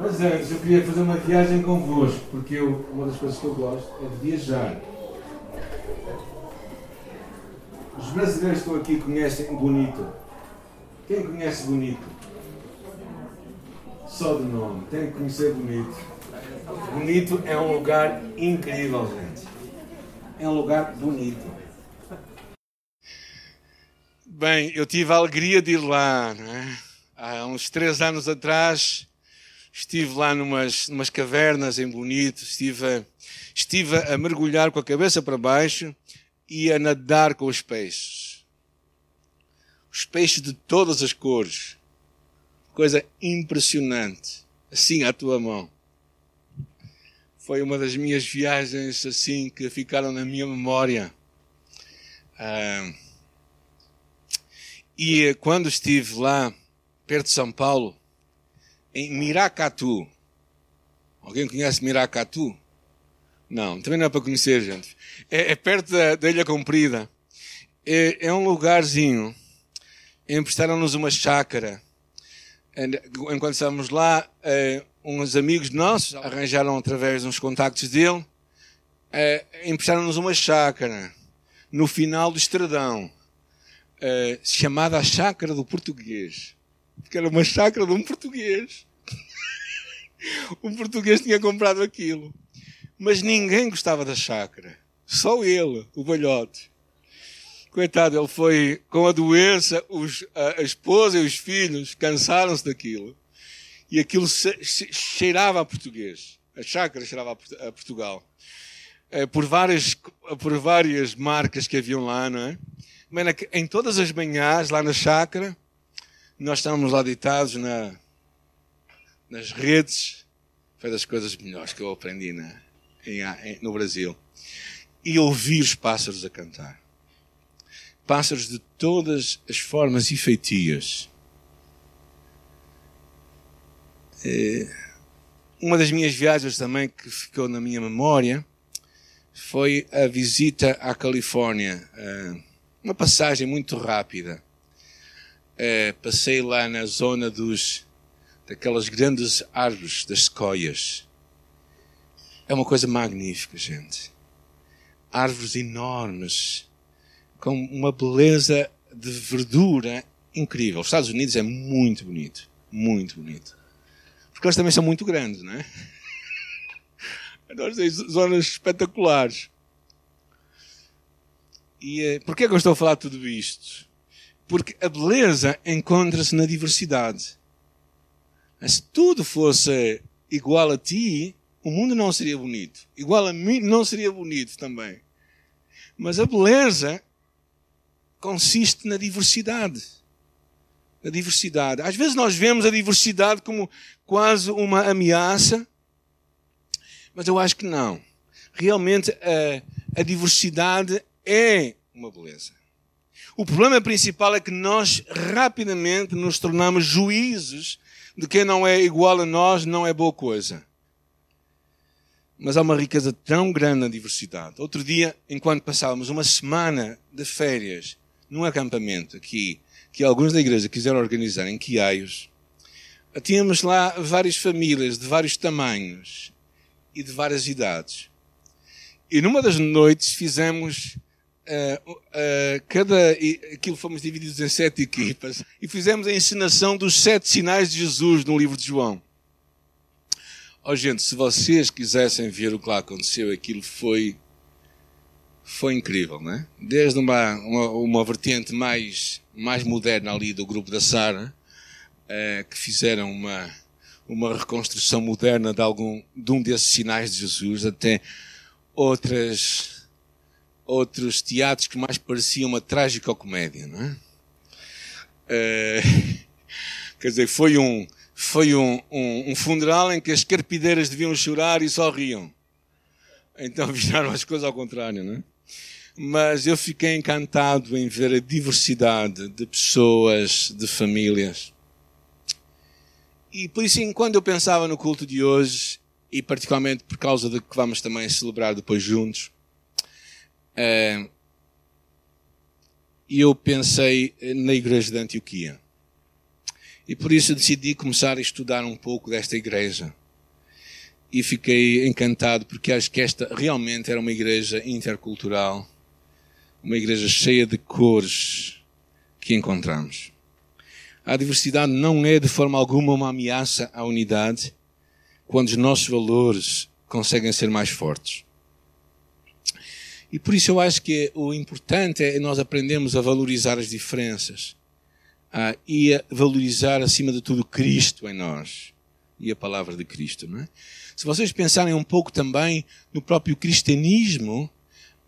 Mas antes eu queria fazer uma viagem convosco, porque eu, uma das coisas que eu gosto é de viajar. Os brasileiros que estão aqui conhecem Bonito. Quem conhece Bonito? Só de nome, tem que conhecer Bonito. Bonito é um lugar incrível, gente. É um lugar bonito. Bem, eu tive a alegria de ir lá, é? Há uns três anos atrás, estive lá numas, numas cavernas em Bonito, estive a, estive a mergulhar com a cabeça para baixo e a nadar com os peixes. Os peixes de todas as cores. Coisa impressionante. Assim à tua mão. Foi uma das minhas viagens assim que ficaram na minha memória. Ah, e quando estive lá, perto de São Paulo, em Miracatu. Alguém conhece Miracatu? Não, também não é para conhecer, gente. É, é perto da, da, Ilha Comprida. É, é um lugarzinho. Emprestaram-nos uma chácara. Enquanto estávamos lá, é, uns amigos nossos arranjaram através uns contactos dele, é, emprestaram-nos uma chácara no final do Estradão, é, chamada a Chácara do Português. Porque era uma chácara de um português. um português tinha comprado aquilo. Mas ninguém gostava da chácara. Só ele, o balhote. Coitado, ele foi com a doença, os, a, a esposa e os filhos cansaram-se daquilo. E aquilo cheirava a português. A chácara cheirava a Portugal. É, por, várias, por várias marcas que haviam lá, não é? Em todas as manhãs, lá na chácara, nós estávamos lá deitados na, nas redes. Foi das coisas melhores que eu aprendi na, em, no Brasil. E ouvir os pássaros a cantar. Pássaros de todas as formas e feitias. É, uma das minhas viagens também que ficou na minha memória foi a visita à Califórnia. É, uma passagem muito rápida. É, passei lá na zona dos daquelas grandes árvores das sequoias é uma coisa magnífica, gente. Árvores enormes, com uma beleza de verdura incrível. Os Estados Unidos é muito bonito. Muito bonito. Porque eles também são muito grandes, não é? Nós temos zonas espetaculares. E eh, porquê que eu estou a falar tudo isto? Porque a beleza encontra-se na diversidade. Se tudo fosse igual a ti, o mundo não seria bonito. Igual a mim, não seria bonito também. Mas a beleza consiste na diversidade. Na diversidade. Às vezes nós vemos a diversidade como quase uma ameaça, mas eu acho que não. Realmente a, a diversidade é uma beleza. O problema principal é que nós rapidamente nos tornamos juízes de quem não é igual a nós, não é boa coisa mas há uma riqueza tão grande na diversidade. Outro dia, enquanto passávamos uma semana de férias num acampamento aqui, que alguns da igreja quiseram organizar em Quiaios, tínhamos lá várias famílias de vários tamanhos e de várias idades. E numa das noites fizemos uh, uh, cada aquilo fomos divididos em sete equipas e fizemos a ensinação dos sete sinais de Jesus no livro de João. Oh, gente, se vocês quisessem ver o que lá aconteceu, aquilo foi foi incrível, né? Desde uma, uma, uma vertente mais, mais moderna ali do grupo da Sara, eh, que fizeram uma, uma reconstrução moderna de algum de um desses sinais de Jesus, até outras outros teatros que mais pareciam uma trágica comédia, não é? Eh, quer dizer, foi um foi um, um, um, funeral em que as carpideiras deviam chorar e só riam. Então viraram as coisas ao contrário, não é? Mas eu fiquei encantado em ver a diversidade de pessoas, de famílias. E por isso, quando eu pensava no culto de hoje, e particularmente por causa de que vamos também celebrar depois juntos, é, eu pensei na igreja de Antioquia. E por isso decidi começar a estudar um pouco desta igreja. E fiquei encantado porque acho que esta realmente era uma igreja intercultural, uma igreja cheia de cores que encontramos. A diversidade não é de forma alguma uma ameaça à unidade quando os nossos valores conseguem ser mais fortes. E por isso eu acho que o importante é nós aprendermos a valorizar as diferenças ah, e a valorizar, acima de tudo, Cristo em nós e a palavra de Cristo. Não é? Se vocês pensarem um pouco também no próprio cristianismo,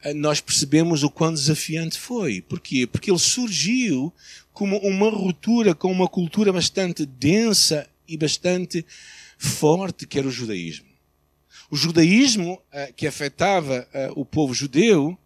ah, nós percebemos o quão desafiante foi. Porquê? Porque ele surgiu como uma ruptura com uma cultura bastante densa e bastante forte, que era o judaísmo. O judaísmo, ah, que afetava ah, o povo judeu,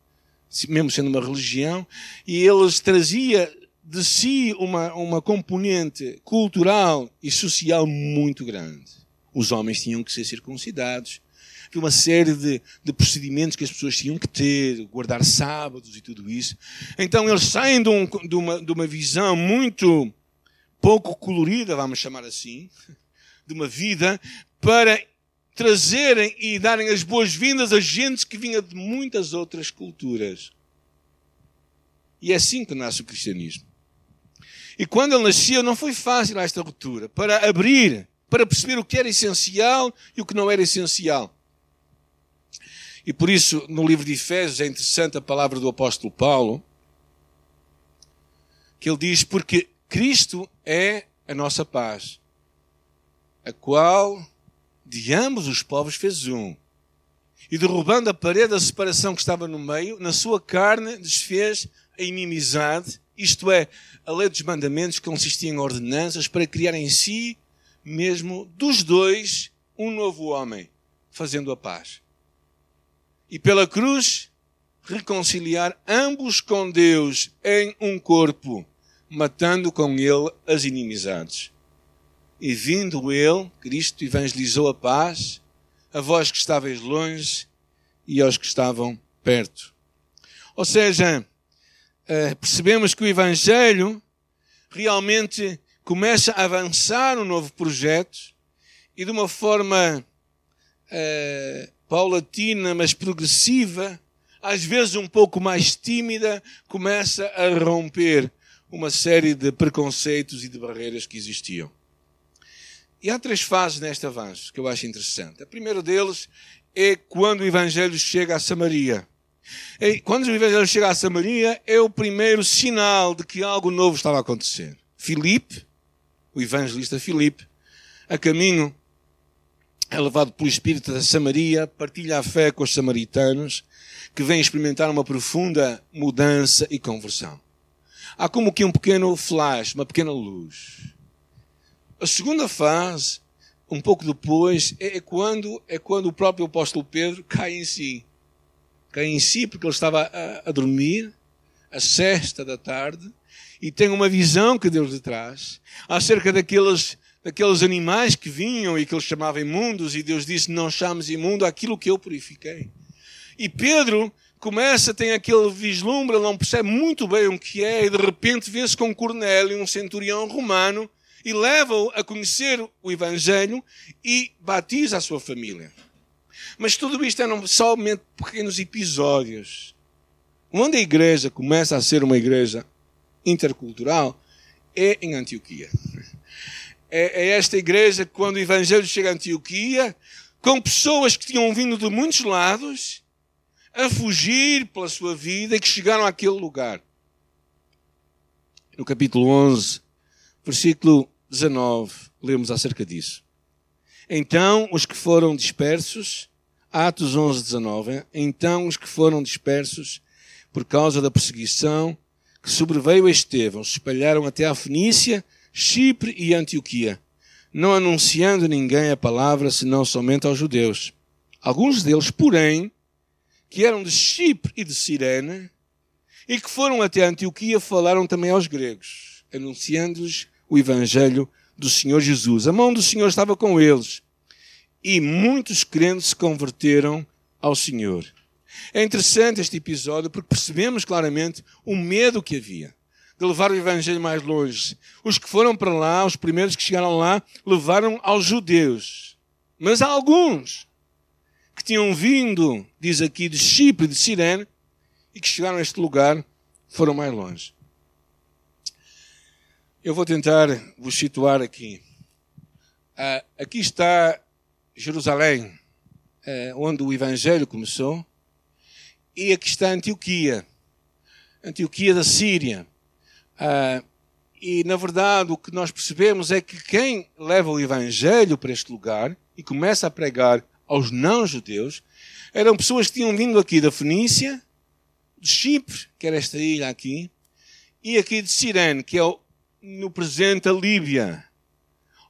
mesmo sendo uma religião, e eles trazia de si uma, uma componente cultural e social muito grande. Os homens tinham que ser circuncidados, havia uma série de, de procedimentos que as pessoas tinham que ter, guardar sábados e tudo isso. Então eles saem de, um, de, uma, de uma visão muito pouco colorida, vamos chamar assim, de uma vida, para trazerem e darem as boas-vindas a gente que vinha de muitas outras culturas. E é assim que nasce o cristianismo. E quando ele nasceu, não foi fácil esta ruptura para abrir, para perceber o que era essencial e o que não era essencial. E por isso, no livro de Efésios, é interessante a palavra do apóstolo Paulo, que ele diz: Porque Cristo é a nossa paz, a qual de ambos os povos fez um. E derrubando a parede da separação que estava no meio, na sua carne desfez a inimizade isto é, a lei dos mandamentos consistia em ordenanças para criar em si mesmo dos dois um novo homem, fazendo a paz. E pela cruz reconciliar ambos com Deus em um corpo, matando com ele as inimizades. E vindo ele, Cristo evangelizou a paz a vós que estáveis longe e aos que estavam perto. Ou seja, eh, percebemos que o Evangelho realmente começa a avançar um novo projeto e de uma forma uh, paulatina, mas progressiva, às vezes um pouco mais tímida, começa a romper uma série de preconceitos e de barreiras que existiam. E há três fases neste avanço que eu acho interessante. A primeira deles é quando o Evangelho chega a Samaria. E quando o evangelho chega a Samaria, é o primeiro sinal de que algo novo estava a acontecer. Filipe, o evangelista Filipe, a caminho, é levado pelo Espírito da Samaria, partilha a fé com os samaritanos, que vêm experimentar uma profunda mudança e conversão. Há como que um pequeno flash, uma pequena luz. A segunda fase, um pouco depois, é quando, é quando o próprio apóstolo Pedro cai em si cai em si porque ele estava a, a dormir, a sexta da tarde, e tem uma visão que Deus lhe traz acerca daqueles, daqueles animais que vinham e que ele chamava imundos, e Deus disse: Não chames imundo aquilo que eu purifiquei. E Pedro começa, tem aquele vislumbre, ele não percebe muito bem o que é, e de repente vê-se com Cornélio, um centurião romano, e leva-o a conhecer o Evangelho e batiza a sua família. Mas tudo isto eram somente pequenos episódios. Onde a igreja começa a ser uma igreja intercultural é em Antioquia. É, é esta igreja que, quando o Evangelho chega a Antioquia, com pessoas que tinham vindo de muitos lados, a fugir pela sua vida e que chegaram àquele lugar. No capítulo 11, versículo 19, lemos acerca disso. Então os que foram dispersos Atos 11, 19. Então os que foram dispersos por causa da perseguição que sobreveio a Estevão se espalharam até a Fenícia, Chipre e Antioquia, não anunciando ninguém a palavra senão somente aos judeus. Alguns deles, porém, que eram de Chipre e de Cirene, e que foram até Antioquia, falaram também aos gregos, anunciando-lhes o evangelho do Senhor Jesus. A mão do Senhor estava com eles e muitos crentes se converteram ao Senhor. É interessante este episódio porque percebemos claramente o medo que havia. de levar o Evangelho mais longe. Os que foram para lá, os primeiros que chegaram lá, levaram aos judeus. Mas há alguns que tinham vindo, diz aqui, de Chipre, de Sirene, e que chegaram a este lugar, foram mais longe. Eu vou tentar vos situar aqui. Uh, aqui está Jerusalém, uh, onde o Evangelho começou, e aqui está Antioquia, Antioquia da Síria. Uh, e, na verdade, o que nós percebemos é que quem leva o Evangelho para este lugar e começa a pregar aos não-judeus eram pessoas que tinham vindo aqui da Fenícia, de Chipre, que era esta ilha aqui, e aqui de Sirene, que é no presente a Líbia.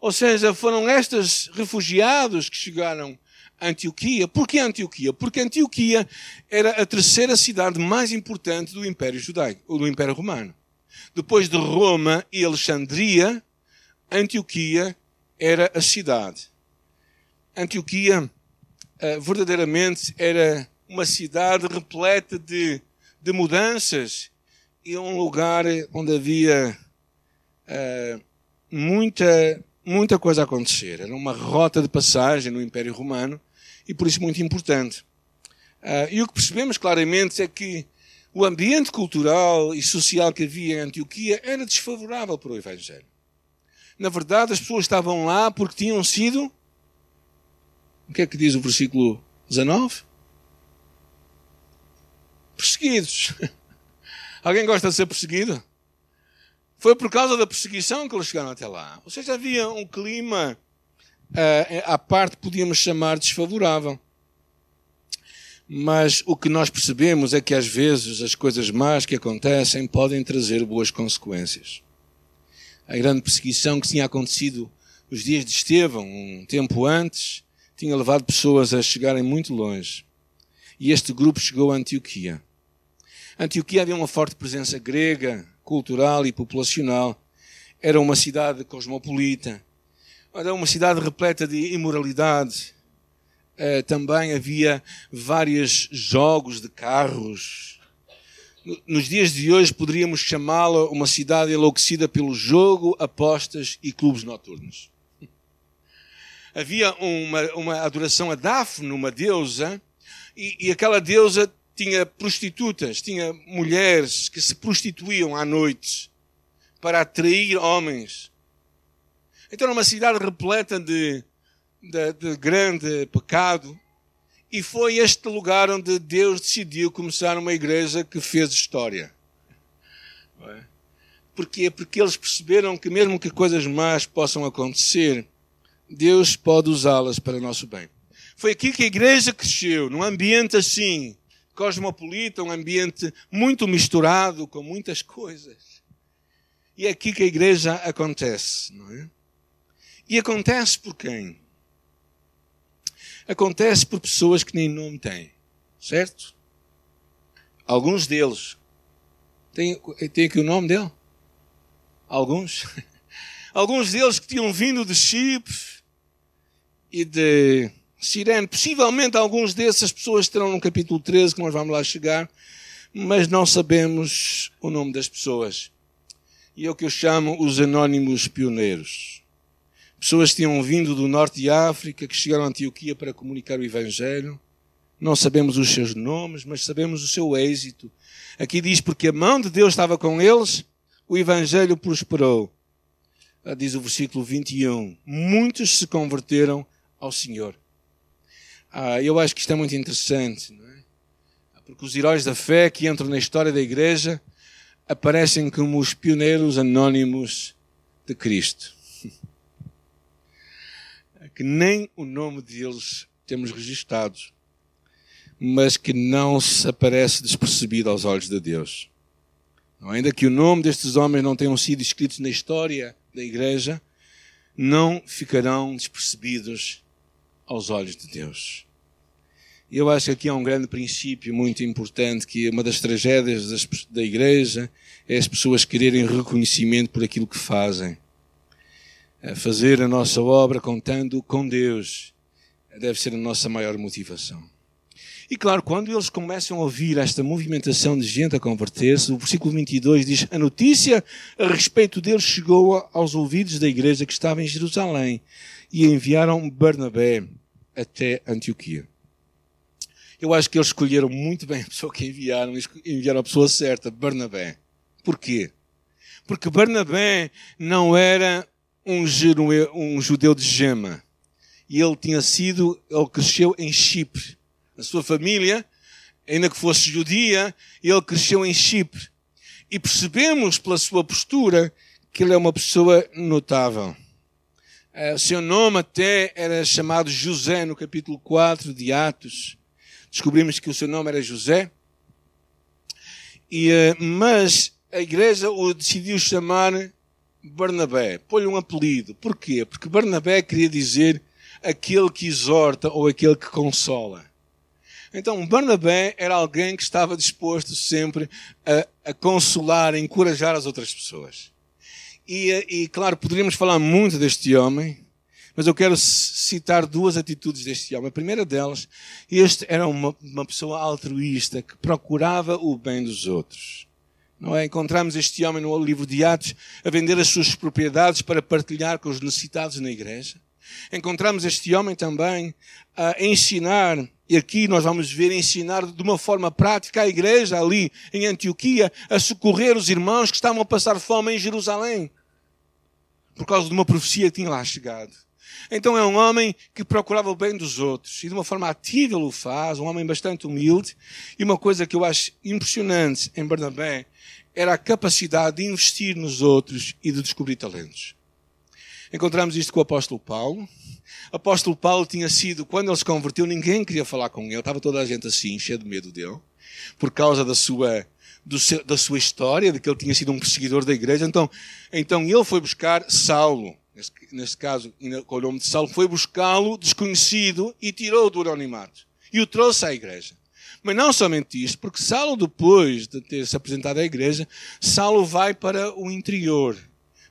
Ou seja, foram estes refugiados que chegaram a Antioquia. Por que Antioquia? Porque Antioquia era a terceira cidade mais importante do Império Judaico, ou do Império Romano. Depois de Roma e Alexandria, Antioquia era a cidade. Antioquia uh, verdadeiramente era uma cidade repleta de, de mudanças e um lugar onde havia uh, muita muita coisa a acontecer. Era uma rota de passagem no Império Romano e por isso muito importante. Uh, e o que percebemos claramente é que o ambiente cultural e social que havia em Antioquia era desfavorável para o Evangelho. Na verdade, as pessoas estavam lá porque tinham sido. O que é que diz o versículo 19? Perseguidos. Alguém gosta de ser perseguido? Foi por causa da perseguição que eles chegaram até lá. Ou seja, havia um clima uh, à parte, podíamos chamar desfavorável. Mas o que nós percebemos é que às vezes as coisas más que acontecem podem trazer boas consequências. A grande perseguição que tinha acontecido nos dias de Estevão, um tempo antes, tinha levado pessoas a chegarem muito longe. E este grupo chegou a Antioquia. Antioquia havia uma forte presença grega, cultural e populacional. Era uma cidade cosmopolita. Era uma cidade repleta de imoralidade. Uh, também havia vários jogos de carros. Nos dias de hoje poderíamos chamá-la uma cidade enlouquecida pelo jogo, apostas e clubes noturnos. Havia uma, uma adoração a Daphne, uma deusa, e, e aquela deusa tinha prostitutas, tinha mulheres que se prostituíam à noite para atrair homens. Então era uma cidade repleta de, de, de grande pecado. E foi este lugar onde Deus decidiu começar uma igreja que fez história. Porquê? Porque eles perceberam que mesmo que coisas más possam acontecer, Deus pode usá-las para o nosso bem. Foi aqui que a igreja cresceu, num ambiente assim, cosmopolita, um ambiente muito misturado com muitas coisas. E é aqui que a igreja acontece, não é? E acontece por quem? Acontece por pessoas que nem nome têm, certo? Alguns deles. Tem, tem aqui o nome dele? Alguns. Alguns deles que tinham vindo de Chipre e de Sirene. Possivelmente alguns dessas pessoas estarão no capítulo 13, que nós vamos lá chegar, mas não sabemos o nome das pessoas. E é o que eu chamo os anónimos pioneiros. Pessoas que tinham vindo do norte de África, que chegaram a Antioquia para comunicar o Evangelho. Não sabemos os seus nomes, mas sabemos o seu êxito. Aqui diz: porque a mão de Deus estava com eles, o Evangelho prosperou. Ah, diz o versículo 21. Muitos se converteram ao Senhor. Ah, eu acho que isto é muito interessante, é? porque os heróis da fé que entram na história da igreja aparecem como os pioneiros anónimos de Cristo. que nem o nome deles temos registados, mas que não se aparece despercebido aos olhos de Deus. Ainda que o nome destes homens não tenham sido escritos na história da igreja, não ficarão despercebidos aos olhos de Deus. Eu acho que aqui há um grande princípio muito importante que uma das tragédias das, da igreja é as pessoas quererem reconhecimento por aquilo que fazem. Fazer a nossa obra contando com Deus deve ser a nossa maior motivação. E claro, quando eles começam a ouvir esta movimentação de gente a converter-se, o versículo 22 diz: A notícia a respeito deles chegou aos ouvidos da igreja que estava em Jerusalém e enviaram Barnabé até Antioquia. Eu acho que eles escolheram muito bem a pessoa que enviaram, enviaram a pessoa certa, Barnabé. Porquê? Porque Barnabé não era um, um judeu de gema. E ele tinha sido, ele cresceu em Chipre. A sua família, ainda que fosse judia, ele cresceu em Chipre. E percebemos pela sua postura que ele é uma pessoa notável. Eh, o seu nome até era chamado José no capítulo 4 de Atos. Descobrimos que o seu nome era José. E, eh, mas a igreja o decidiu chamar Barnabé. Pôs-lhe um apelido. Porquê? Porque Barnabé queria dizer aquele que exorta ou aquele que consola. Então, Barnabé era alguém que estava disposto sempre a, a consolar, a encorajar as outras pessoas. E, e, claro, poderíamos falar muito deste homem, mas eu quero citar duas atitudes deste homem. A primeira delas, este era uma, uma pessoa altruísta que procurava o bem dos outros. Não é? Encontramos este homem no livro de Atos a vender as suas propriedades para partilhar com os necessitados na igreja. Encontramos este homem também a ensinar, e aqui nós vamos ver ensinar de uma forma prática a igreja ali em Antioquia a socorrer os irmãos que estavam a passar fome em Jerusalém, por causa de uma profecia que tinha lá chegado. Então é um homem que procurava o bem dos outros e de uma forma ativa o faz, um homem bastante humilde. E uma coisa que eu acho impressionante em Barnabé era a capacidade de investir nos outros e de descobrir talentos. Encontramos isto com o apóstolo Paulo. O apóstolo Paulo tinha sido, quando ele se converteu, ninguém queria falar com ele. Estava toda a gente assim, cheia de medo dele, por causa da sua, seu, da sua história, de que ele tinha sido um perseguidor da igreja. Então, então ele foi buscar Saulo, neste, caso, com o nome de Saulo, foi buscá-lo desconhecido e tirou-o do anonimato. E o trouxe à igreja. Mas não somente isto, porque Saulo, depois de ter se apresentado à igreja, Saulo vai para o interior,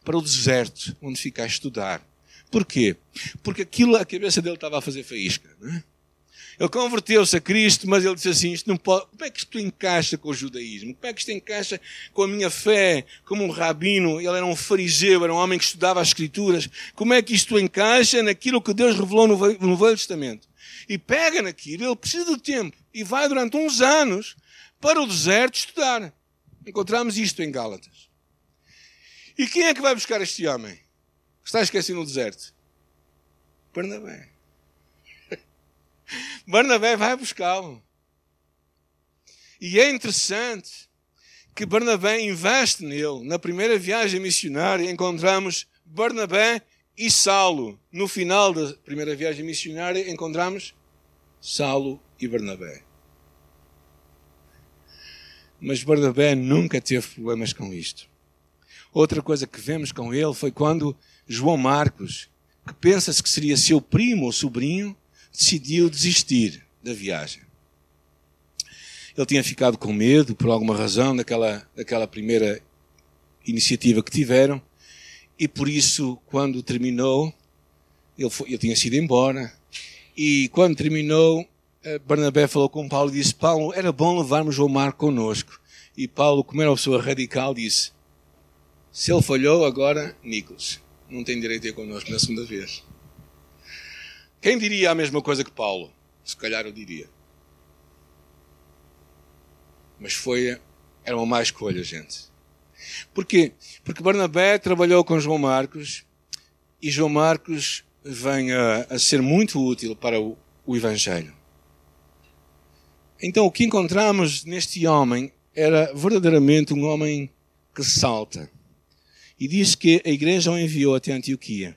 para o deserto, onde fica a estudar. Porquê? Porque aquilo, a cabeça dele estava a fazer faísca. Não é? Ele converteu-se a Cristo, mas ele disse assim: isto não pode, como é que isto encaixa com o judaísmo? Como é que isto encaixa com a minha fé? Como um rabino, ele era um fariseu, era um homem que estudava as Escrituras. Como é que isto encaixa naquilo que Deus revelou no Velho Testamento? E pega naquilo, ele precisa de tempo e vai durante uns anos para o deserto estudar. Encontramos isto em Gálatas. E quem é que vai buscar este homem? Está esquecido no deserto? Barnabé. Barnabé vai buscá-lo. E é interessante que Barnabé investe nele. Na primeira viagem missionária encontramos Barnabé e Saulo. No final da primeira viagem missionária encontramos Saulo e Barnabé. Mas Barnabé nunca teve problemas com isto. Outra coisa que vemos com ele foi quando João Marcos, que pensa-se que seria seu primo ou sobrinho, decidiu desistir da viagem. Ele tinha ficado com medo, por alguma razão, daquela, daquela primeira iniciativa que tiveram, e por isso, quando terminou, ele, foi, ele tinha sido embora, e quando terminou, eh, Barnabé falou com Paulo e disse: Paulo, era bom levarmos João Marco conosco. E Paulo, como era uma pessoa radical, disse: Se ele falhou, agora, Nicolas, não tem direito a ir connosco na segunda vez. Quem diria a mesma coisa que Paulo? Se calhar eu diria. Mas foi, era uma má escolha, gente. Porquê? Porque Barnabé trabalhou com João Marcos e João Marcos vem a, a ser muito útil para o, o Evangelho. Então, o que encontramos neste homem era verdadeiramente um homem que salta. E diz que a igreja o enviou até Antioquia.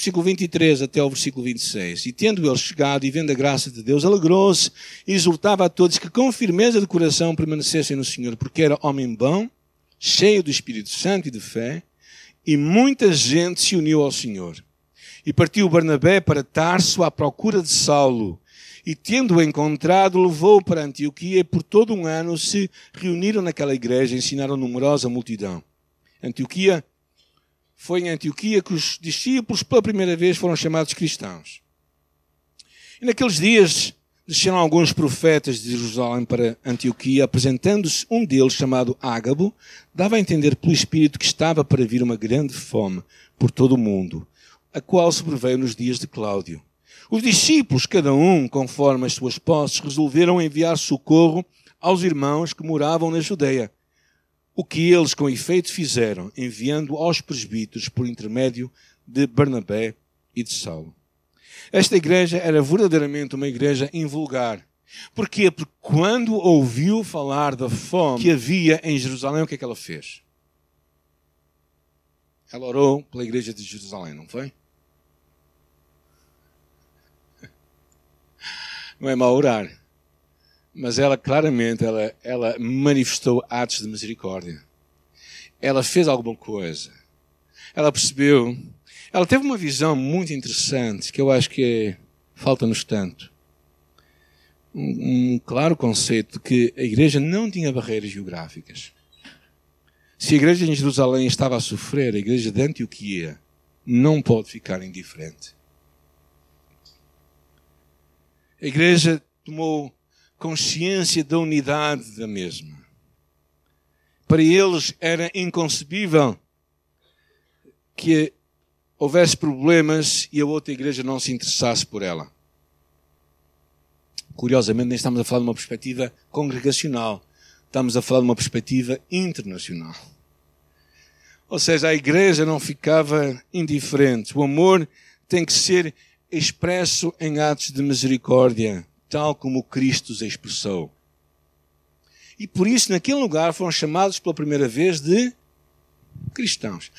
Versículo 23 até o versículo 26. E tendo ele chegado e vendo a graça de Deus, alegrou-se e exortava a todos que com firmeza de coração permanecessem no Senhor, porque era homem bom, cheio do Espírito Santo e de fé, e muita gente se uniu ao Senhor. E partiu Barnabé para Tarso à procura de Saulo, e tendo-o encontrado, levou-o para Antioquia e por todo um ano se reuniram naquela igreja e ensinaram numerosa multidão. Antioquia foi em Antioquia que os discípulos pela primeira vez foram chamados cristãos. E naqueles dias desceram alguns profetas de Jerusalém para Antioquia, apresentando-se um deles, chamado Ágabo, dava a entender pelo Espírito que estava para vir uma grande fome por todo o mundo, a qual sobreveio nos dias de Cláudio. Os discípulos, cada um conforme as suas posses, resolveram enviar socorro aos irmãos que moravam na Judeia. O que eles, com efeito, fizeram, enviando aos presbíteros por intermédio de Barnabé e de Saulo. Esta igreja era verdadeiramente uma igreja invulgar. Porquê? Porque quando ouviu falar da fome que havia em Jerusalém, o que é que ela fez? Ela orou pela igreja de Jerusalém, não foi? Não é mal orar. Mas ela claramente ela, ela manifestou atos de misericórdia. Ela fez alguma coisa. Ela percebeu ela teve uma visão muito interessante que eu acho que é, falta-nos tanto. Um, um claro conceito de que a igreja não tinha barreiras geográficas. Se a igreja em Jerusalém estava a sofrer, a igreja de Antioquia não pode ficar indiferente. A igreja tomou consciência da unidade da mesma. Para eles era inconcebível que houvesse problemas e a outra igreja não se interessasse por ela. Curiosamente, nem estamos a falar de uma perspectiva congregacional, estamos a falar de uma perspectiva internacional. Ou seja, a igreja não ficava indiferente. O amor tem que ser expresso em atos de misericórdia, tal como Cristo os expressou. E por isso, naquele lugar, foram chamados pela primeira vez de cristãos.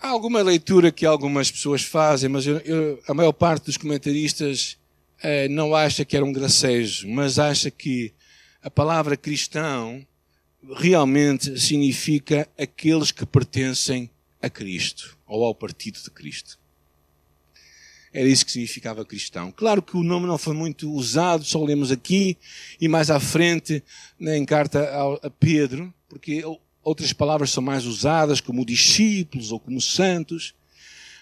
Há alguma leitura que algumas pessoas fazem, mas eu, eu, a maior parte dos comentaristas eh, não acha que era um gracejo, mas acha que a palavra cristão realmente significa aqueles que pertencem a Cristo ou ao partido de Cristo. Era isso que significava cristão. Claro que o nome não foi muito usado, só lemos aqui e mais à frente em carta a Pedro, porque Outras palavras são mais usadas, como discípulos ou como santos.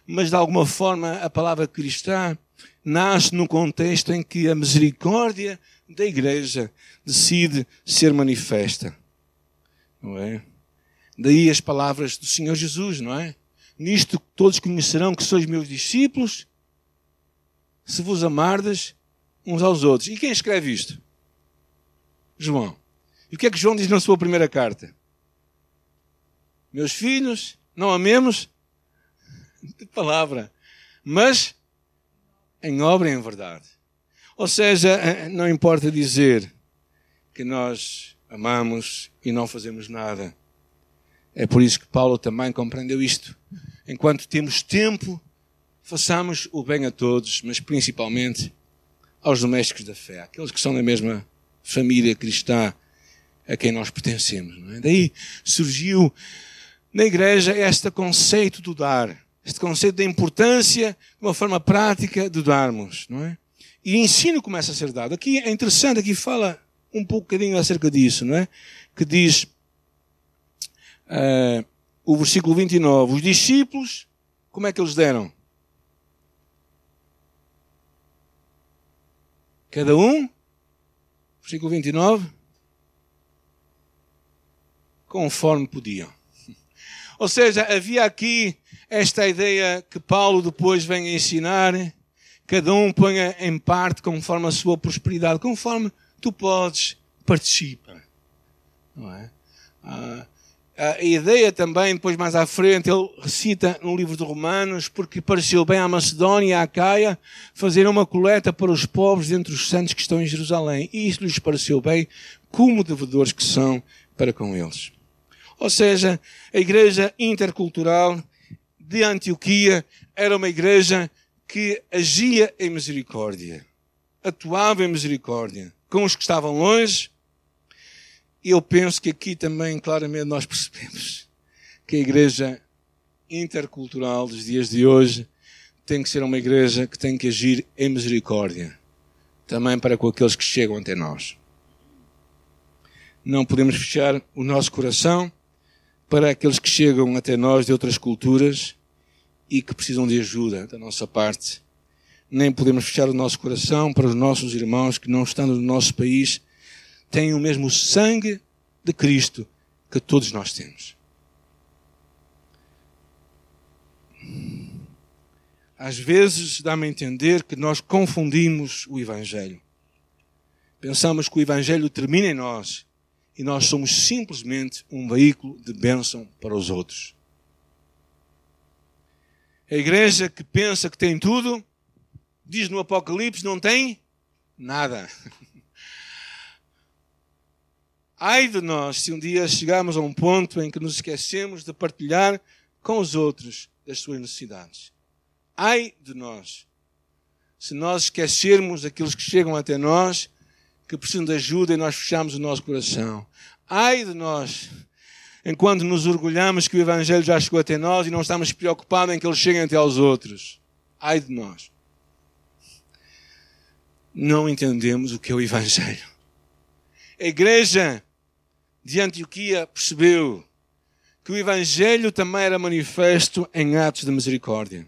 Mas, de alguma forma, a palavra cristã nasce num contexto em que a misericórdia da igreja decide ser manifesta. Não é? Daí as palavras do Senhor Jesus, não é? Nisto todos conhecerão que sois meus discípulos, se vos amardes uns aos outros. E quem escreve isto? João. E o que é que João diz na sua primeira carta? Meus filhos, não amemos de palavra, mas em obra e em verdade. Ou seja, eh, não importa dizer que nós amamos e não fazemos nada. É por isso que Paulo também compreendeu isto. Enquanto temos tempo, façamos o bem a todos, mas principalmente aos domésticos da fé, aqueles que são da mesma família cristã a quem nós pertencemos. É? Daí surgiu na igreja este conceito do dar, este conceito da importância de uma forma prática de darmos, não é? E ensino começa a ser dado. Aqui é interessante, aqui fala um bocadinho acerca disso, não é? Que diz uh, o versículo 29, os discípulos, como é que eles deram? Cada um, versículo 29, conforme podiam. Ou seja, havia aqui esta ideia que Paulo depois vem a ensinar, cada um ponha em parte conforme a sua prosperidade, conforme tu podes, participa. Não é? Ah, a ideia também, depois mais à frente, ele recita no livro de Romanos, porque pareceu bem à Macedónia e à Caia fazer uma coleta para os pobres dentre os santos que estão em Jerusalém. E isso lhes pareceu bem, como devedores que são para com eles. Ou seja, a igreja intercultural de Antioquia era uma igreja que agia em misericórdia, atuava em misericórdia com os que estavam longe. E eu penso que aqui também claramente nós percebemos que a igreja intercultural dos dias de hoje tem que ser uma igreja que tem que agir em misericórdia, também para com aqueles que chegam até nós. Não podemos fechar o nosso coração para aqueles que chegam até nós de outras culturas e que precisam de ajuda da nossa parte. nem podemos fechar o nosso coração para os nossos irmãos que, não estando no nosso país, têm o mesmo sangue de Cristo que todos nós temos. Às vezes dá-me a entender que nós confundimos o Evangelho. Pensamos que o Evangelho termina em nós e nós somos simplesmente um veículo de bênção para os outros. A igreja que pensa que tem tudo, diz no Apocalipse, não tem nada. Ai de nós se um dia chegarmos a um ponto em que nos esquecemos de partilhar com os outros das suas necessidades. Ai de nós se nós esquecermos daqueles que chegam até nós, que precisam de ajuda e nós fechamos o nosso coração. Ai de nós enquanto nos orgulhamos que o Evangelho já chegou até nós e não estamos preocupados em que ele chegue até aos outros. Ai de nós. Não entendemos o que é o Evangelho. A igreja de Antioquia percebeu que o Evangelho também era manifesto em atos de misericórdia.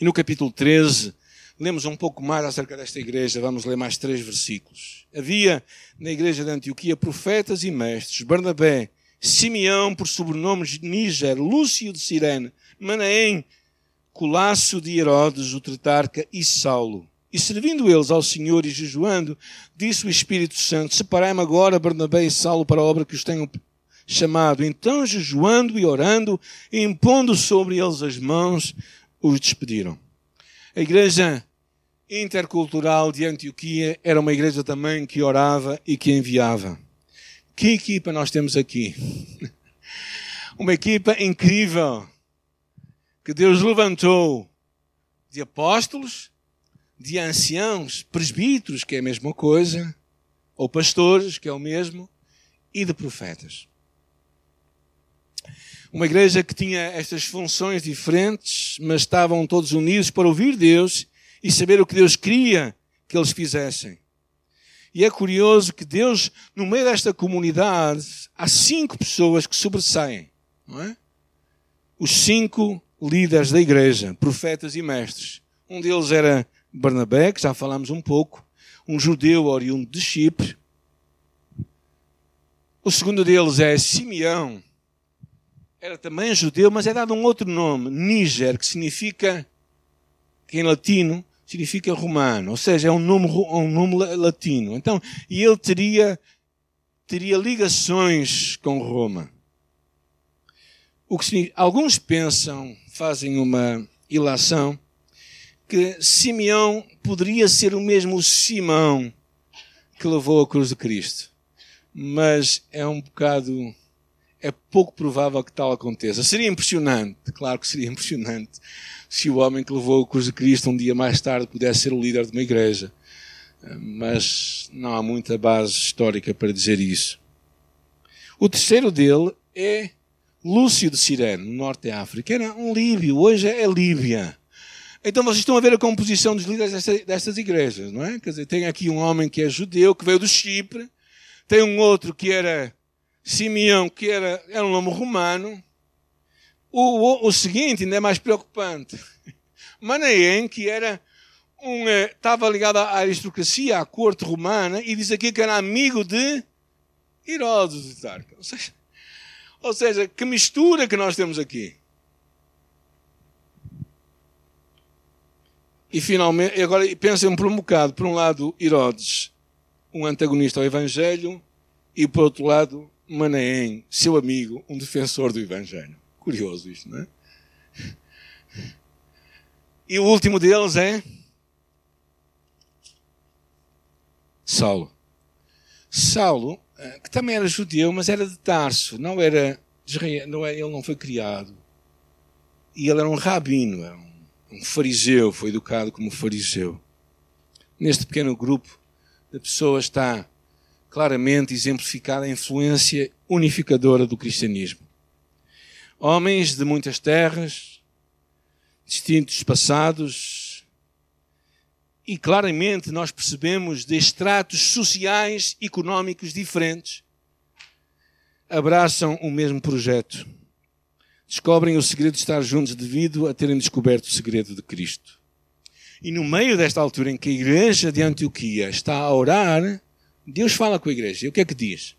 E no capítulo 13, lemos um pouco mais acerca desta igreja, vamos ler mais três versículos. Havia na igreja de Antioquia profetas e mestres, Barnabé, Simeão, por sobrenomes Níger, Lúcio de Sirene, Manaém, Colasso de Herodes, o Tretarca e Saulo. E servindo eles ao Senhor e jejuando, disse o Espírito Santo: Separai-me agora Barnabé e Saulo para a obra que os tenho chamado. Então, jejuando e orando, e impondo sobre eles as mãos, os despediram. A igreja intercultural de Antioquia era uma igreja também que orava e que enviava. Que equipa nós temos aqui? Uma equipa incrível que Deus levantou de apóstolos, de anciãos, presbíteros, que é a mesma coisa, ou pastores, que é o mesmo, e de profetas. Uma igreja que tinha estas funções diferentes, mas estavam todos unidos para ouvir Deus e saber o que Deus queria que eles fizessem. E é curioso que Deus, no meio desta comunidade, há cinco pessoas que sobressaem, não é? Os cinco líderes da igreja, profetas e mestres. Um deles era Barnabé, que já falamos um pouco, um judeu oriundo de Chipre. O segundo deles é Simeão. Era também judeu, mas é dado um outro nome, Níger, que significa, que em latino, significa romano, ou seja, é um nome, um nome latino. Então, e ele teria, teria ligações com Roma. O que alguns pensam, fazem uma ilação, que Simeão poderia ser o mesmo Simão que levou a cruz de Cristo. Mas é um bocado é pouco provável que tal aconteça. Seria impressionante, claro que seria impressionante, se o homem que levou a cruz de Cristo um dia mais tarde pudesse ser o líder de uma igreja. Mas não há muita base histórica para dizer isso. O terceiro dele é Lúcio de Sirene, no norte da África. Era um líbio, hoje é Líbia. Então vocês estão a ver a composição dos líderes destas igrejas, não é? Quer dizer, tem aqui um homem que é judeu, que veio do Chipre, tem um outro que era Simeão, que era, era um nome romano. O, o, o seguinte ainda é mais preocupante. Manaém, que era um, eh, estava ligado à aristocracia, à corte romana, e diz aqui que era amigo de Herodes de Tarca. Ou seja, ou seja, que mistura que nós temos aqui. E finalmente, agora pensem por um bocado, por um lado, Herodes, um antagonista ao Evangelho, e por outro lado, Manaém, seu amigo, um defensor do Evangelho. Curioso isto, não é? E o último deles é Saulo. Saulo, eh, que também era judeu, mas era de Tarso, não era não é, ele não foi criado. E ele era um rabino, era um, um fariseu, foi educado como fariseu. Neste pequeno grupo de pessoas está claramente exemplificada a influência unificadora do cristianismo. Homens de muitas terras, distintos passados, e claramente nós percebemos de estratos sociais, económicos diferentes, abraçam o mesmo projeto. Descobrem o segredo de estar juntos devido a terem descoberto o segredo de Cristo. E no meio desta altura em que a igreja de Antioquia está a orar, Deus fala com a igreja. E o que é que diz?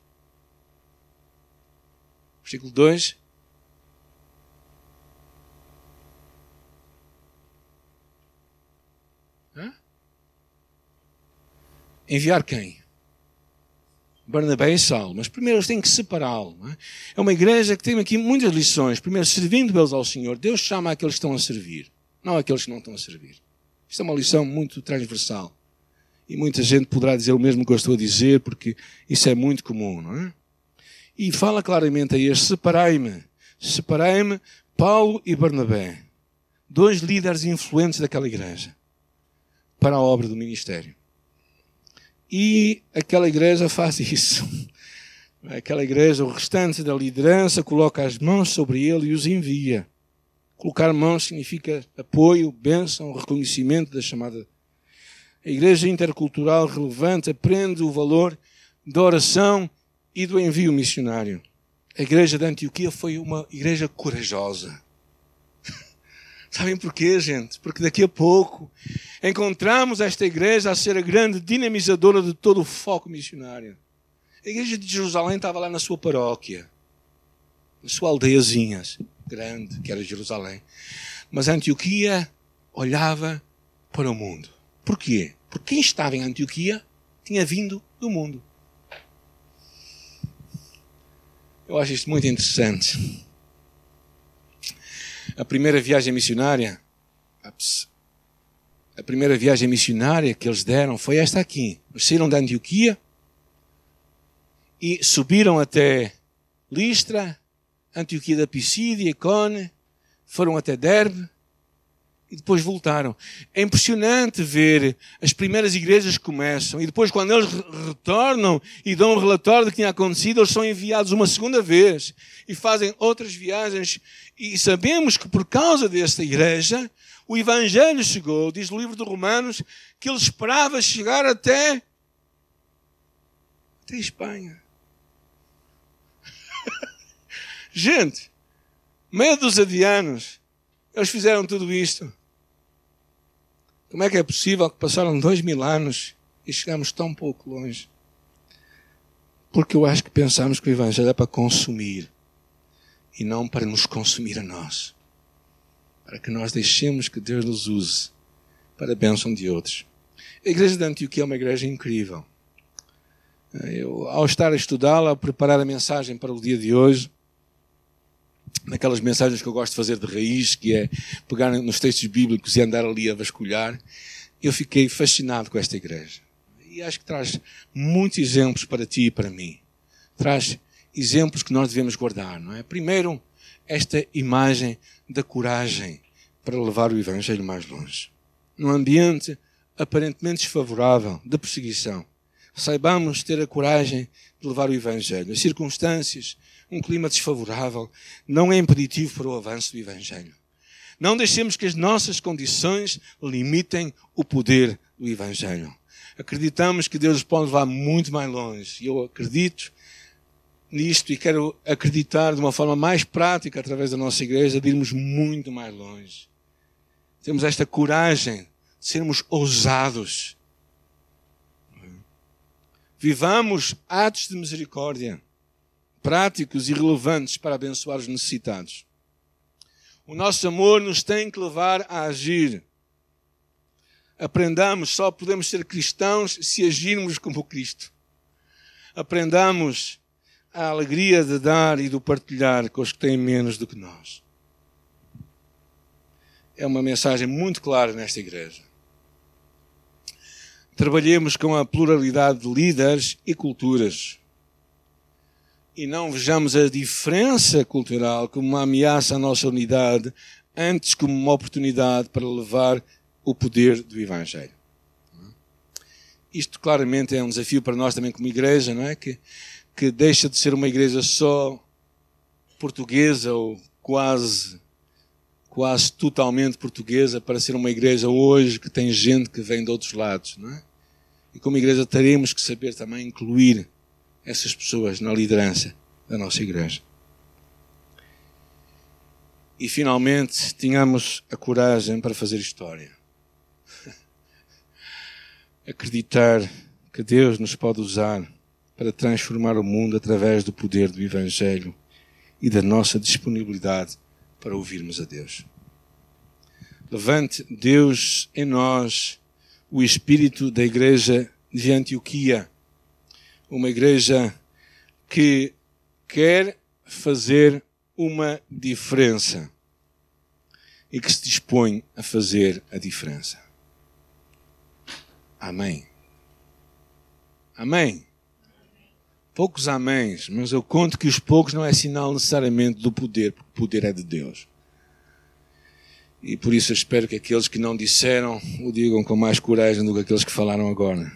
Versículo 2. Hã? Enviar quem? Barnabé e Saulo. Mas primeiro eles têm que separá-lo. É? é uma igreja que tem aqui muitas lições. Primeiro, servindo eles ao Senhor, Deus chama aqueles que estão a servir, não aqueles que não estão a servir. Isto é uma lição muito transversal. E muita gente poderá dizer o mesmo que eu estou a dizer, porque isso é muito comum, não é? E fala claramente a este: separai-me, separai-me, Paulo e Barnabé, dois líderes influentes daquela igreja, para a obra do ministério. E aquela igreja faz isso. Aquela igreja, o restante da liderança, coloca as mãos sobre ele e os envia. Colocar mãos significa apoio, bênção, reconhecimento da chamada. A igreja intercultural relevante aprende o valor da oração e do envio missionário. A igreja de Antioquia foi uma igreja corajosa. Sabem porquê, gente? Porque daqui a pouco encontramos esta igreja a ser a grande dinamizadora de todo o foco missionário. A igreja de Jerusalém estava lá na sua paróquia, na sua aldeiazinha grande, que era Jerusalém. Mas Antioquia olhava para o mundo. Porquê? Porque quem estava em Antioquia tinha vindo do mundo. Eu acho isto muito interessante a primeira viagem missionária, a primeira viagem missionária que eles deram foi esta aqui. Eles saíram da Antioquia e subiram até Listra, Antioquia da Pisídia, Icone, foram até Derbe, e depois voltaram. É impressionante ver as primeiras igrejas que começam e depois, quando eles retornam e dão um relatório do que tinha acontecido, eles são enviados uma segunda vez e fazem outras viagens. E sabemos que por causa desta igreja, o Evangelho chegou, diz o livro de Romanos, que ele esperava chegar até, até Espanha. Gente, meia dúzia de anos, eles fizeram tudo isto. Como é que é possível que passaram dois mil anos e chegamos tão pouco longe? Porque eu acho que pensamos que o Evangelho é para consumir e não para nos consumir a nós. Para que nós deixemos que Deus nos use para a bênção de outros. A igreja de Antioquia é uma igreja incrível. Eu, ao estar a estudá-la, a preparar a mensagem para o dia de hoje, naquelas mensagens que eu gosto de fazer de raiz, que é pegar nos textos bíblicos e andar ali a vasculhar, eu fiquei fascinado com esta igreja. E acho que traz muitos exemplos para ti e para mim. Traz exemplos que nós devemos guardar, não é? Primeiro, esta imagem da coragem para levar o Evangelho mais longe. Num ambiente aparentemente desfavorável, de perseguição, saibamos ter a coragem de levar o Evangelho. As circunstâncias, um clima desfavorável, não é impeditivo para o avanço do Evangelho. Não deixemos que as nossas condições limitem o poder do Evangelho. Acreditamos que Deus pode levar muito mais longe. E eu acredito nisto e quero acreditar de uma forma mais prática através da nossa igreja de irmos muito mais longe. Temos esta coragem de sermos ousados. Vivamos atos de misericórdia práticos e relevantes para abençoar os necessitados. O nosso amor nos tem que levar a agir. Aprendamos, só podemos ser cristãos se agirmos como Cristo. Aprendamos a alegria de dar e de partilhar com os que têm menos do que nós. É uma mensagem muito clara nesta igreja. Trabalhemos com a pluralidade de líderes e culturas e não vejamos a diferença cultural como uma ameaça à nossa unidade, antes como uma oportunidade para levar o poder do Evangelho. Isto claramente é um desafio para nós também como igreja, não é? Que, que deixa de ser uma igreja só portuguesa ou quase quase totalmente portuguesa para ser uma igreja hoje que tem gente que vem de outros lados, não é? E como igreja teremos que saber também incluir essas pessoas na liderança da nossa igreja. E finalmente tínhamos a coragem para fazer história. acreditar que Deus nos pode usar para transformar o mundo através do poder do Evangelho e da nossa disponibilidade para ouvirmos a Deus. Levante Deus em nós o espírito da igreja de Antioquia, uma igreja que quer fazer uma diferença e que se dispõe a fazer a diferença. Amém. Amém. Poucos améns, mas eu conto que os poucos não é sinal necessariamente do poder, porque o poder é de Deus. E por isso eu espero que aqueles que não disseram o digam com mais coragem do que aqueles que falaram agora.